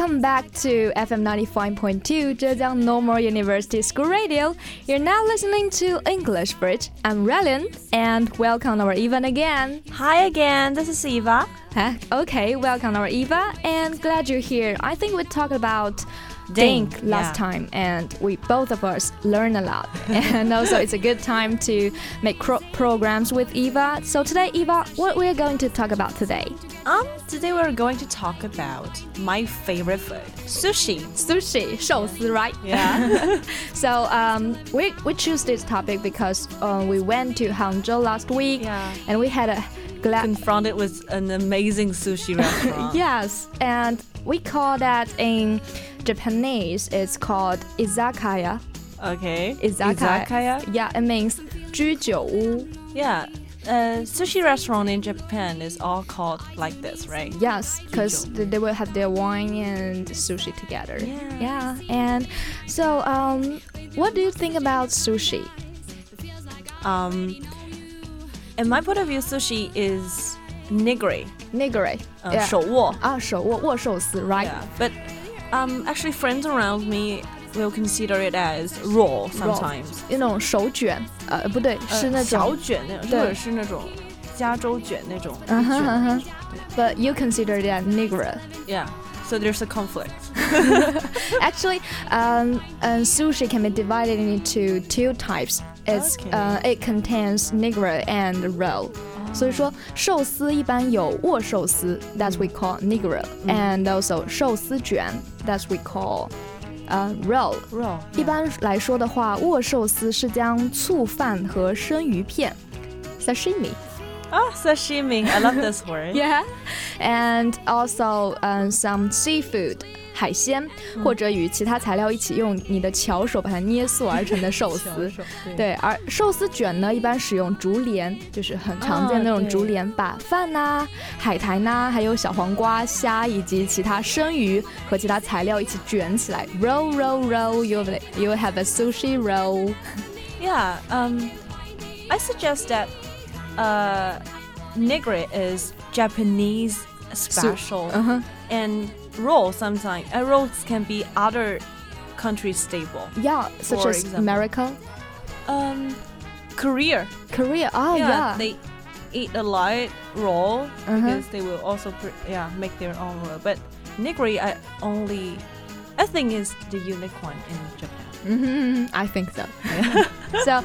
welcome back to FM 95.2 Zhejiang Normal University School Radio. You're now listening to English Bridge. I'm Relin, and welcome our Eva again. Hi again, this is Eva. Huh? Okay, welcome our Eva, and glad you're here. I think we talked about Dink, last yeah. time, and we both of us learned a lot. and also, it's a good time to make cro- programs with Eva. So today, Eva, what we're going to talk about today? Um, today we're going to talk about my favorite food, sushi. Sushi, 寿司, right? Yeah. So um, we we choose this topic because uh, we went to Hangzhou last week, Yeah. and we had a glad. Confronted with an amazing sushi restaurant. Yes, and we call that in Japanese. It's called izakaya. Okay. Izakaya. Izakaya. Yeah, it means 居酒屋. Yeah. Uh, sushi restaurant in Japan is all called like this, right? Yes, because they will have their wine and sushi together. Yeah. Yeah, and so um, what do you think about sushi? Um, in my point of view, sushi is nigiri, Nigiri. uh, yeah. 手握. 啊，手握握寿司，right? Yeah. But um, actually friends around me will consider it as raw sometimes. 那种手卷，呃，不对，是那种小卷那种，或者是那种加州卷那种。嗯哼嗯哼。But you consider it as nigiri. Yeah. So there's a conflict. Actually, um, um, sushi can be divided into two types. It's okay. uh, it contains nigiri and roll. 所以说，寿司一般有握寿司，that's we call nigiri, and also 寿司卷，that's we call 呃 roll。 Raw. 一般来说的话，握寿司是将醋饭和生鱼片 sashimi Ah, sashimi. I love this word. Yeah, and also um, some seafood 海鲜，或者与其他材料一起用你的巧手把它捏塑而成的寿司。对，而寿司卷呢，一般使用竹帘，就是很常见的那种竹帘，把饭呐、海苔呐、还有小黄瓜、虾以及其他生鱼和其他材料一起卷起来，roll roll roll. You will you will have a sushi roll. Yeah. Um, I suggest that uh, nigiri is Japanese special, Uh-huh. and roll sometimes. Uh, rolls can be other countries' staple. Yeah, such as example. America, Um, Korea. Korea. Oh yeah. they eat a lot roll Uh-huh. because they will also yeah make their own roll. But nigiri, I only I think is the unique one in Japan. hmm I think so. so,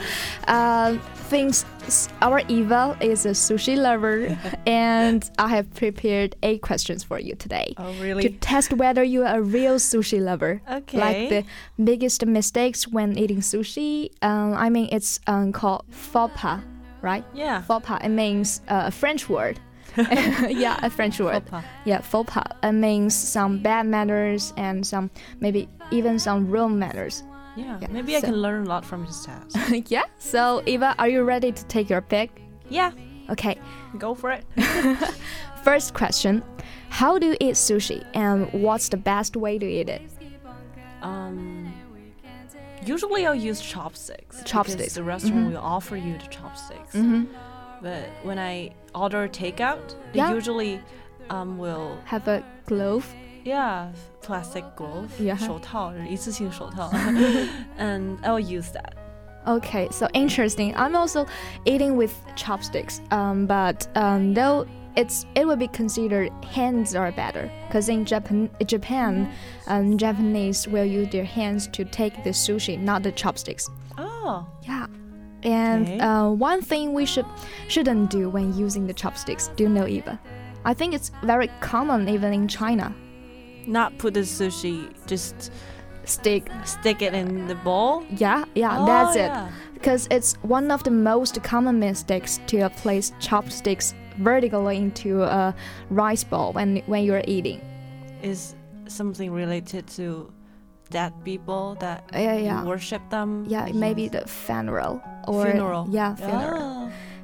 um, thinks s- our Eva is a sushi lover, and I have prepared eight questions for you today Oh to test whether you are a real sushi lover. Okay. Like the biggest mistakes when eating sushi. Um, I mean, it's um, called faux pas, right? yeah. Faux pas. It means uh, a French word. yeah, a French word. Faux pas. Yeah, faux pas. It means some bad manners and some maybe even some wrong manners. Yeah. Yeah, Maybe I can learn a lot from his test. yeah. So Eva, are you ready to take your pick? yeah. Okay. Go for it. First question: How do you eat sushi, and what's the best way to eat it? Um. Usually I'll use chopsticks. Chopsticks. The restaurant Mhm. will offer you the chopsticks. Mm-hmm. But when I order takeout, they Yeah. usually um will Have a glove. Yeah, plastic glove, Yeah. 手套，一次性手套 and I'll use that. Okay, so interesting. I'm also eating with chopsticks, um, but um, though it's it would be considered hands are better because in Japan, Japan, um, Japanese will use their hands to take the sushi, not the chopsticks. Oh, Yeah. And Okay. uh, one thing we should shouldn't do when using the chopsticks. Do you know, Eva? I think it's very common even in China. not put the sushi, just Stick. stick it in the bowl. Yeah, yeah, Oh, that's it. Because it's one of the most common mistakes to place chopsticks vertically into a rice bowl when when you're eating. Is something related to dead people that Yeah, you yeah. worship them. Yeah, maybe the funeral or funeral. Yeah, funeral. Oh.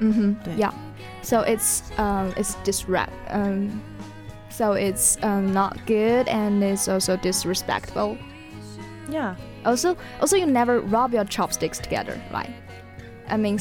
Mm-hmm. Yeah. So it's um it's disrupt. um so it's um, not good and it's also disrespectful. Yeah. Also also you never rub your chopsticks together, right? I mean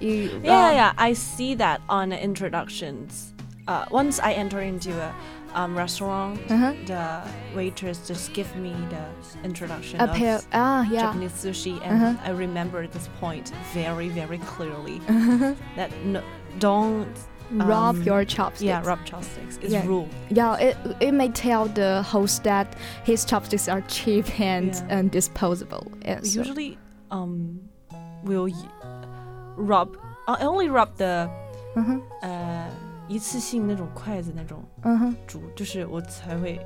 you Yeah, yeah, I see that on introductions. Uh, once I enter into a um, restaurant, uh -huh. the waitress just give me the introduction a of pair, ah, yeah. Japanese sushi, and uh -huh. I remember this point very, very clearly. Uh -huh. That no, don't um, rub your chopsticks. Yeah, rub chopsticks. It's yeah. rule. Yeah, it, it may tell the host that his chopsticks are cheap and, yeah. and disposable. Yeah, so. Usually, um, we'll rub. I only rub the. Uh-huh. Uh, 一次性那种筷子那种，嗯哼，煮就是我才会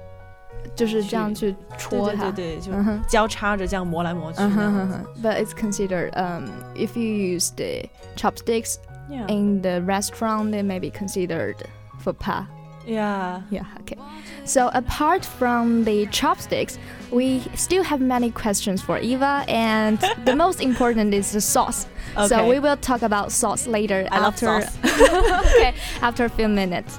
就是这样去戳它，对对对，就交叉着这样磨来磨去。But it's considered um if you use the chopsticks in the restaurant, they may be considered faux pas. Yeah. Yeah, okay. So apart from the chopsticks, we still have many questions for Eva, and the most important is the sauce. Okay. So we will talk about sauce later I after okay, after a few minutes.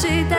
te.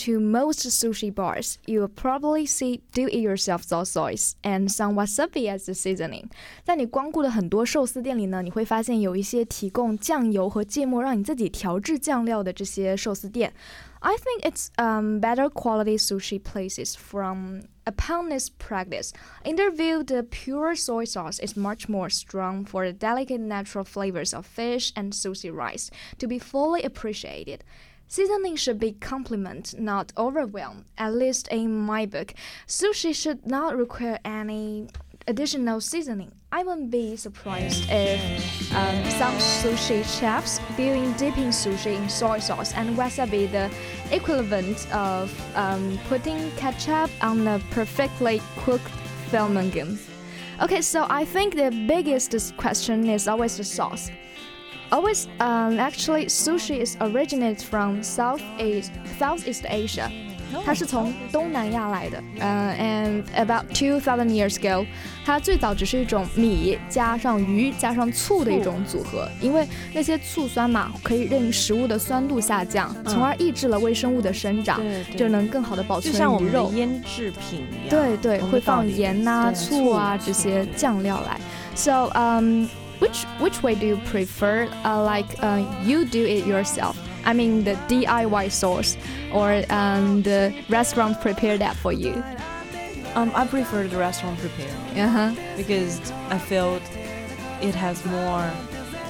go into most sushi bars, you will probably see do-it-yourself soy sauce and some wasabi as the seasoning. 在你光顾的很多寿司店里呢，你会发现有一些提供酱油和芥末让你自己调制酱料的这些寿司店。I think it's um, better quality sushi places from upon this practice. In their view, the pure soy sauce is much more strong for the delicate natural flavors of fish and sushi rice to be fully appreciated. Seasoning should be complement, not overwhelm. At least in my book, sushi should not require any additional seasoning. I wouldn't be surprised if um, some sushi chefs viewing dipping sushi in soy sauce and wasabi the equivalent of um, putting ketchup on a perfectly cooked filet mignon. Okay, so I think the biggest question is always the sauce. Always, um, actually, sushi is originated from Southeast Southeast Asia. 它是从东南亚来的，呃、a n d about two thousand years ago，它最早只是一种米加上鱼加上醋的一种组合，因为那些醋酸嘛，可以令食物的酸度下降，从而抑制了微生物的生长，对对就能更好的保存就像我们的鱼肉。腌制品一样。对对，会放同个道理盐呐、对醋啊醋这些对酱料来。So um, which which way do you prefer? Uh, like uh, you do it yourself. I mean the DIY sauce, or um, the restaurant prepare that for you. Um, I prefer the restaurant prepare. Uh huh. because I felt it has more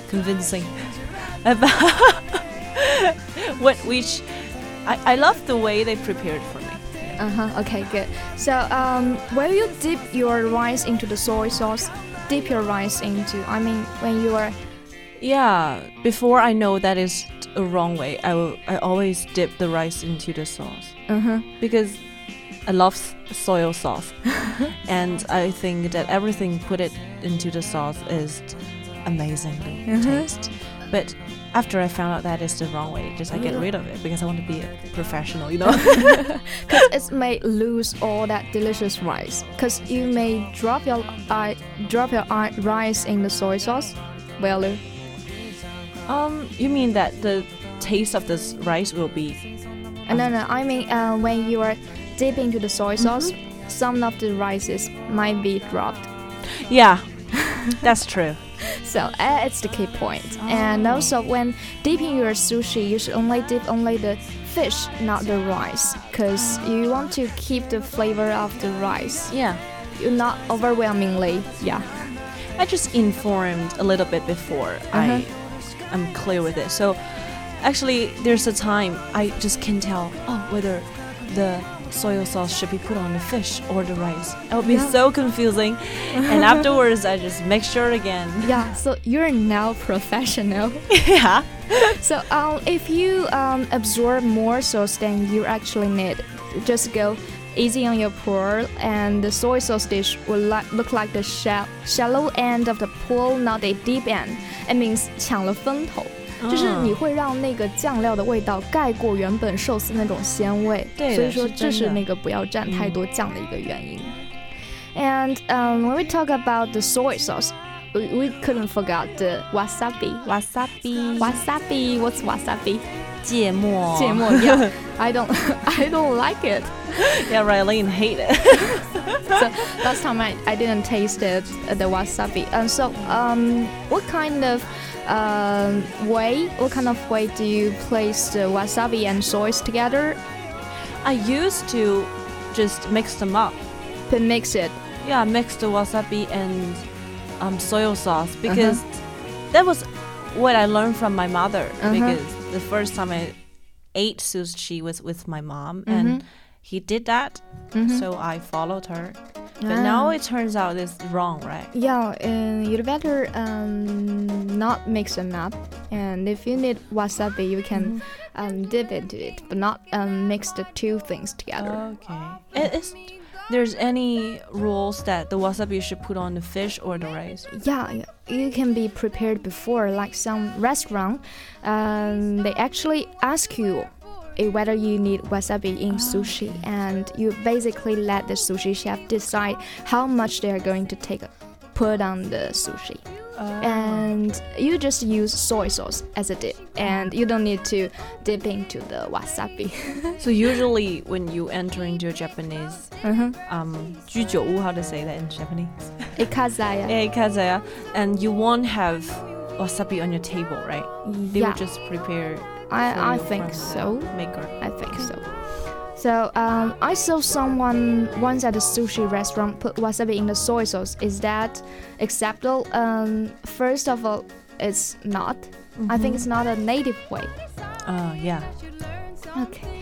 convincing about what which I, I love the way they prepared for me. Uh huh. Okay, good. So, um, will you dip your rice into the soy sauce? Dip your rice into. I mean, when you are. Yeah, before I know that is a wrong way, I will I always dip the rice into the sauce Uh huh. because I love s- soy sauce, and I think that everything put it into the sauce is amazingly Mhm. taste. But after I found out that is the wrong way, just I get rid of it because I want to be a professional, you know. Because it may lose all that delicious rice. Because you may drop your uh, drop your uh, rice in the soy sauce. Well, you? um, you mean that the taste of this rice will be Uh, no, no. I mean, uh, when you are dipping into the soy sauce, some of the rices might be dropped. Yeah, that's true. So uh, it's the key point. And also, when dipping your sushi, you should only dip only the fish, not the rice, because you want to keep the flavor of the rice. Yeah. You're not overwhelmingly. Yeah. I just informed a little bit before Uh -huh. I am clear with it. So actually, there's a time I just can tell oh whether the soy sauce should be put on the fish or the rice. It would be Yeah. so confusing. and afterwards, I just make sure again. Yeah. So you're now professional. yeah. So um, if you um, absorb more sauce than you actually need, just go easy on your pour, and the soy sauce dish will li- look like the shall- shallow end of the pool, not a deep end. It means 抢了风头。 就是你会让那个酱料的味道盖过原本寿司那种鲜味，对的所以说是真的这是那个不要蘸太多酱的一个原因。And um, when we talk about the soy sauce, we, we couldn't forget the wasabi. wasabi. Wasabi, what's wasabi? 芥末.芥末 yeah I don't I don't like it Yeah, Raylene hate it. so last time I, I didn't taste it uh, the wasabi and so um what kind of um, way what kind of way do you place the wasabi and soys together I used to just mix them up. to mix it Yeah, mix the wasabi and um, soy sauce because that was what I learned from my mother. Uh-huh. Because the first time I ate sushi was with my mom, Mhm. and he did that, Mhm. so I followed her. But Ah. now it turns out it's wrong, right? yeah and you'd better um, not mix them up and if you need wasabi you can um, dip into it but not um, mix the two things together Okay. Is there's any rules that the wasabi you should put on the fish or the rice? Yeah, you can be prepared before. Like some restaurant, um, they actually ask you whether you need wasabi in sushi, and you basically let the sushi chef decide how much they are going to take put on the sushi. And you just use soy sauce as a dip, and you don't need to dip into the wasabi. So usually when you enter into a Japanese uh-huh. um 居酒屋, how to say that in Japanese? Ikazaya. Yeah, ikazaya, and you won't have wasabi on your table, right? They yeah, will just prepare. for I, I think so. Maker. I think so. So um, I saw someone once at a sushi restaurant put wasabi in the soy sauce. Is that acceptable? Um, first of all, it's not. I think it's not a native way. Uh, yeah. Okay.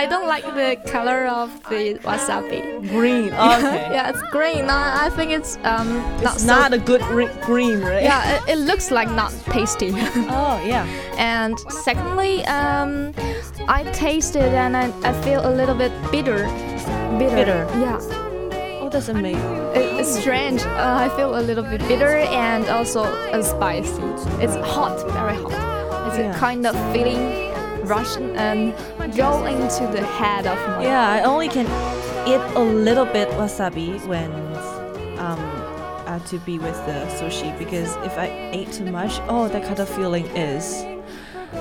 I, don't like the color of the wasabi. Green. Okay. yeah, it's green. I, I think it's um not It's so- not a good green, right? yeah, it, it looks like not tasty. Oh yeah. and secondly, um, I tasted and I, I feel a little bit bitter. Bitter. Bitter. Yeah. Oh, that's amazing. It, it's strange. Uh, I feel a little bit bitter and also uh, spicy. It's hot, very hot. It's Yeah. a kind of feeling Russian and go into the head of my. Yeah, I only can eat a little bit wasabi when um uh, to be with the sushi because if I ate too much, oh, that kind of feeling is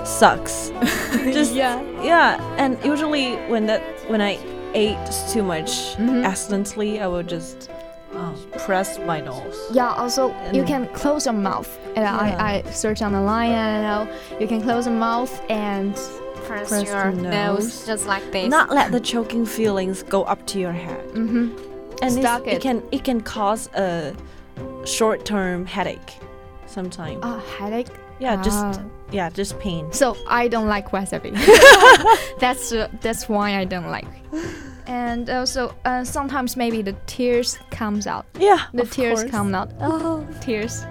sucks. Just Yeah. yeah, and usually when that when I ate too much Mhm. accidentally, I would just uh, press my nose. Yeah. Also, you can close your mouth. And Yeah. I, I search on the line and you know you can close your mouth and press, Press your nose. nose. just like this. Not let the choking feelings go up to your head. Mm-hmm. and Stuck it. it. can it can cause a short-term headache sometimes A headache. yeah just Ah. yeah just pain So I don't like wasabi. that's uh, that's why I don't like. And also uh, sometimes maybe the tears comes out. yeah The tears course. come out. Oh, tears.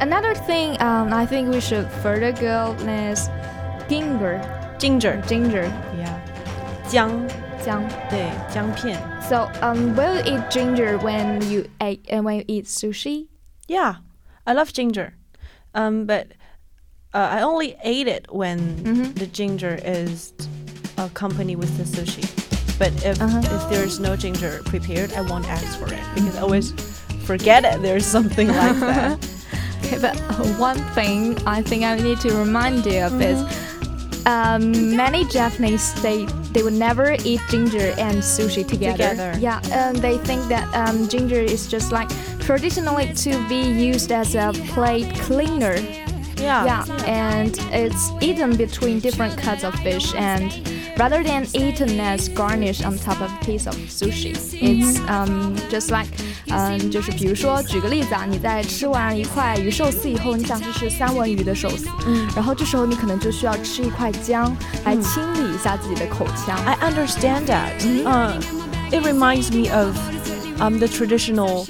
Another thing um, I think we should further go is ginger. ginger Ginger. yeah 姜 jiang. 对姜片 So um, will you eat ginger when you eat uh, when you eat sushi? yeah I love ginger um but uh, I only ate it when Mhm. the ginger is accompanied with the sushi but if Uh-huh. if there's no ginger prepared I won't ask for it because I always forget it there's something like that Okay, but uh, one thing I think I need to remind you of is um, many Japanese they they would never eat ginger and sushi together. Together. Yeah, and they think that um, ginger is just like traditionally to be used as a plate cleaner. yeah Yeah, and it's eaten between different cuts of fish and rather than eaten as garnish on top of a piece of sushi, it's um just like 嗯，就是比如说举个例子啊，你在吃完一块鱼寿司以后，你想去吃三文鱼的寿司，嗯然后这时候你可能就需要吃一块姜来清理一下自己的口腔。 I understand that. Uh, it reminds me of um, the traditional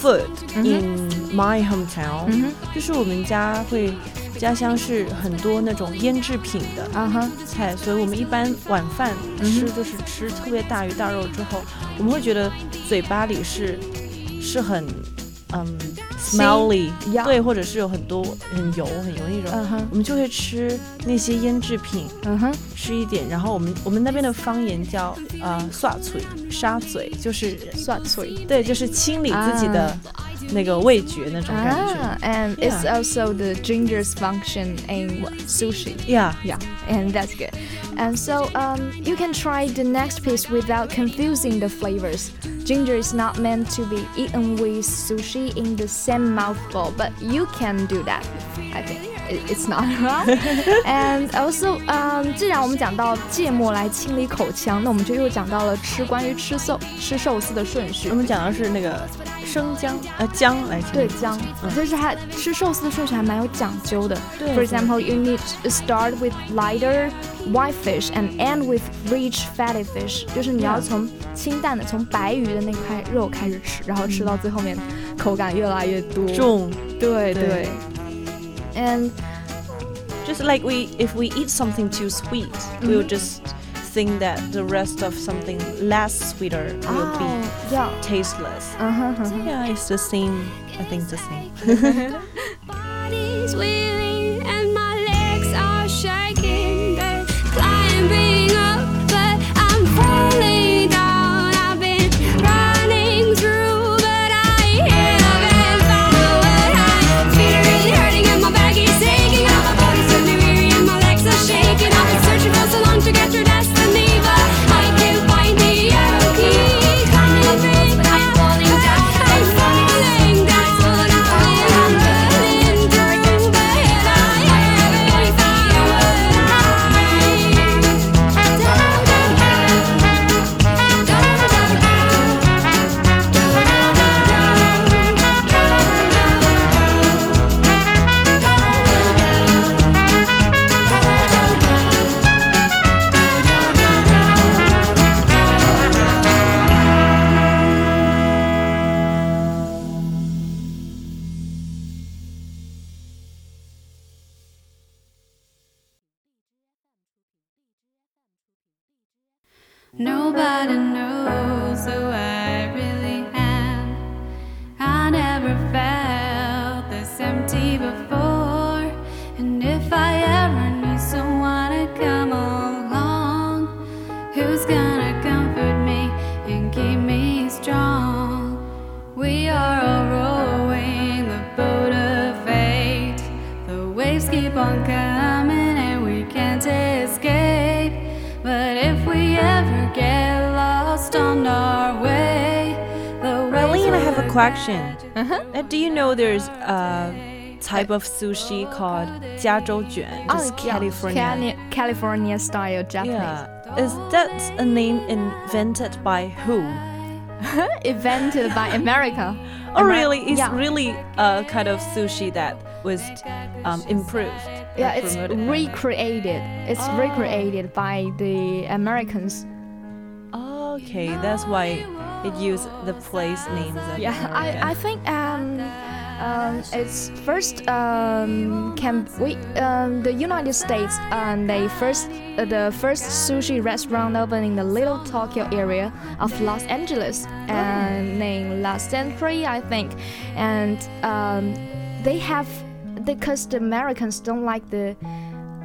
food in my hometown. 嗯哼，就是我们家会 家乡是很多那种腌制品的啊哈，菜，所以我们一般晚饭吃就是吃特别大鱼大肉之后，我们会觉得嘴巴里是是很嗯 smelly，对，或者是有很多很油很油那种，我们就会吃那些腌制品。嗯哼，吃一点，然后我们我们那边的方言叫呃刷嘴沙嘴，就是蒜脆。对，就是清理自己的那个味觉那种感觉。 Ah, and it's Yeah. also the ginger's function in sushi. Yeah, Yeah, and that's good. And so um, you can try the next piece without confusing the flavors. Ginger is not meant to be eaten with sushi in the same mouthful, but you can do that. I think It- It's not wrong. and also, um, 既然我们讲到芥末来清理口腔，那我们就又讲到了吃关于吃寿吃寿司的顺序我。们讲的是那个生姜呃姜来清理对姜嗯，就是它吃寿司的顺序还蛮有讲究的。对 For example, you need to start with lighter white fish and end with rich fatty fish，就是你要从清淡的、从白鱼的那块肉开始吃，然后吃到最后面口感越来越多。重对对对。and just like we if we eat something too sweet mm -hmm. we'll just think that the rest of something less sweeter will oh, be ah, yeah. tasteless uh -huh, uh -huh. yeah it's the same i think the same question. Uh-huh. Uh, do you know there's a type of sushi called 加州卷, just Oh, yeah, California? Cali- California style Japanese. Yeah. Is that a name invented by who? Invented by America. Oh, Amer- really? It's yeah. really a kind of sushi that was um, improved. Yeah, and it's promoted. recreated. It's Oh. recreated by the Americans. Okay, that's why it used the place names. Yeah, I, I think um, um, it's first um, can we um, the United States um, they first uh, the first sushi restaurant opened in the Little Tokyo area of Los Angeles and named Last Century I think, and um, they have because the Americans don't like the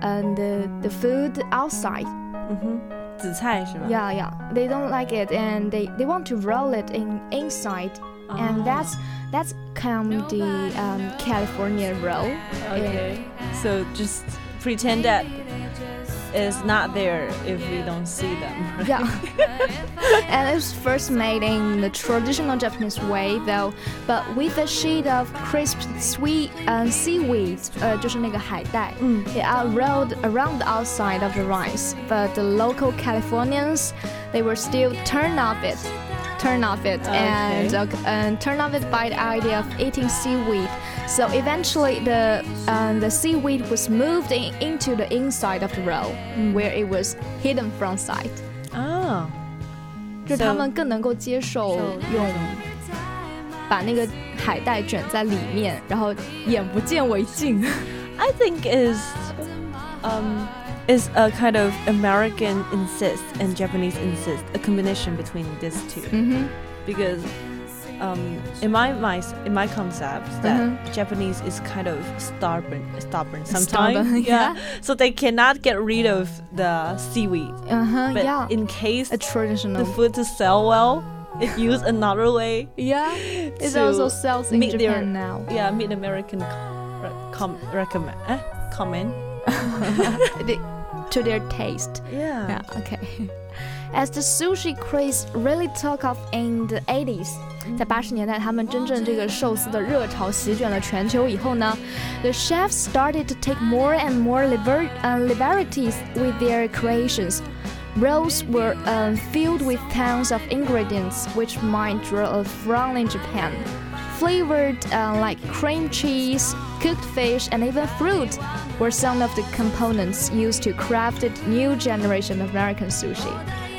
um, the the food outside. 嗯哼，紫菜是吧？ Yeah, yeah. They don't like it and they, they want to roll it in inside and Ah. that's that's come the um, California roll. Okay. So just pretend that it's not there if we don't see them. right? Yeah. and it was first made in the traditional Japanese way though, but with a sheet of crisp sweet uh, seaweed, 呃，就是那个海带。嗯 They are rolled around the outside of the rice, but the local Californians, they were still turn off it, turn off it, and, uh, and turn off it by the idea of eating seaweed. So eventually, the um, the seaweed was moved in, into the inside of the roll, where it was hidden from sight. 啊，就是他们更能够接受用把那个海带卷在里面，然后眼不见为净。 I think is um is a kind of American insist and Japanese insist a combination between these two 嗯哼。because um in my my in my concept that Mhm. Japanese is kind of stubborn stubborn sometimes Stubborn, yeah. so they cannot get rid of the seaweed Uh huh. but yeah. in case a traditional. the food to sell well it use another way yeah. It also sells in meet Japan their- now. yeah mid American com, re- com recommend eh? comment to their taste. yeah Yeah. Okay. As the sushi craze really took off in the 80s，在八十年代，他们真正这个寿司的热潮席卷了全球以后呢，the chefs started to take more and more liber uh, liberties with their creations. Rolls were um, filled with tons of ingredients which might draw a frown in Japan. Flavored uh, like cream cheese, cooked fish, and even fruit Were some of the components used to craft the new generation of American sushi.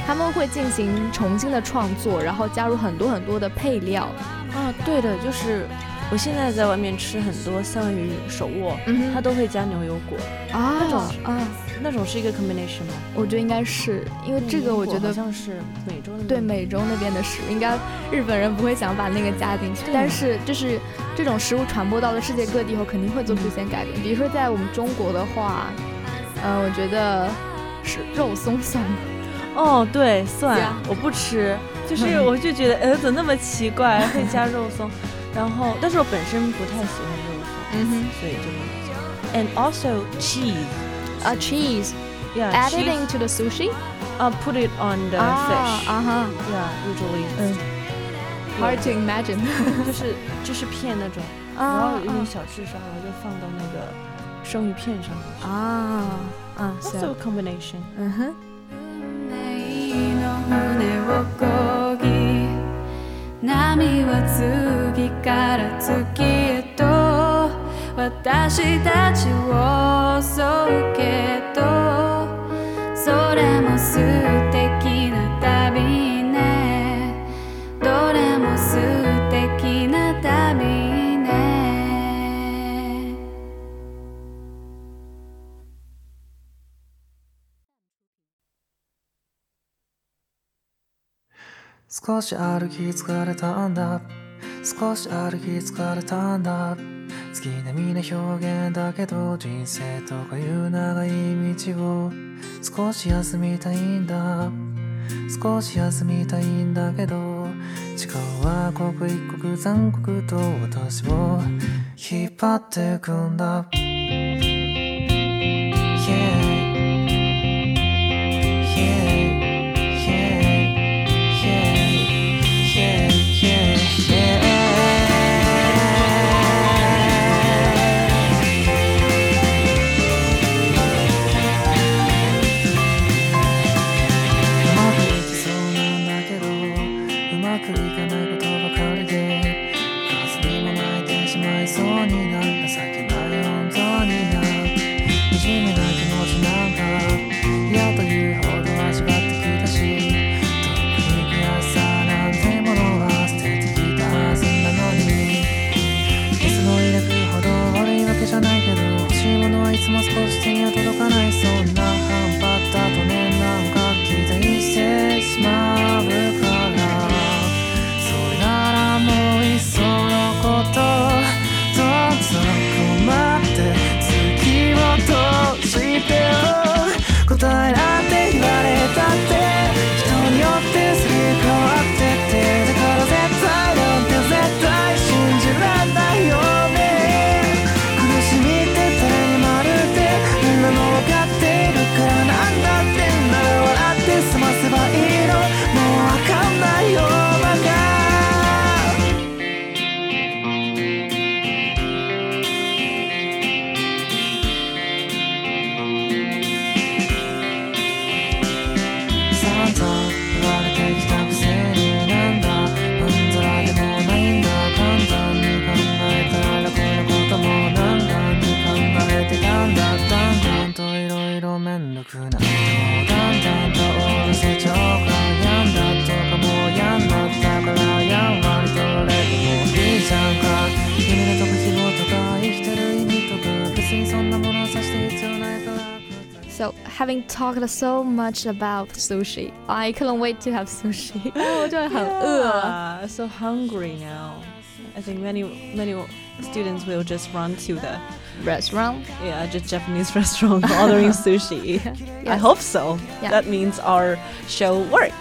他们会进行重新的创作，然后加入很多很多的配料。啊，对的，就是我现在在外面吃很多三文鱼手握，嗯它都会加牛油果，啊那种啊，那种是一个 combination 吗？我觉得应该是因为这个，我觉得好像是美洲的对美洲那边的食物，应该日本人不会想把那个加进去。但是就是这种食物传播到了世界各地以后，肯定会做出一些改变。比如说在我们中国的话，呃，我觉得是肉松算吗？哦，对，蒜我不吃，就是我就觉得，呃，怎么那么奇怪，会加肉松，然后，但是我本身不太喜欢肉松，嗯哼所以就没有加。And also cheese, 啊，cheese yeah, added cheese, into the sushi uh, put it on the 啊 fish. 啊哈 Yeah, usually. 嗯，hard to imagine 就是就是片那种，然啊后有点小智商，然后就放到那个生鱼片上面去。啊啊 Also ，so a combination. 嗯哼。 波は次から次へと。私たちを襲うけ少し歩き疲れたんだ。少し歩き疲れたんだ。月並みな表現だけど人生とかいう長い道を少し休みたいんだ。少し休みたいんだけど時間は刻一刻残酷と私を引っ張ってくんだ。Yeah So, having talked so much about sushi, I couldn't wait to have sushi. Oh, yeah, so hungry now. I think many many students will just run to the restaurant. Yeah, just Japanese restaurant ordering sushi. Yes. I hope so. Yeah. That means our show worked.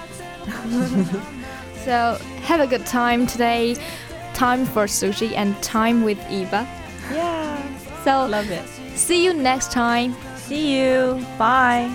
so have a good time today. Time for sushi and time with Eva. Yeah. So love it. See you next time. See you. Bye.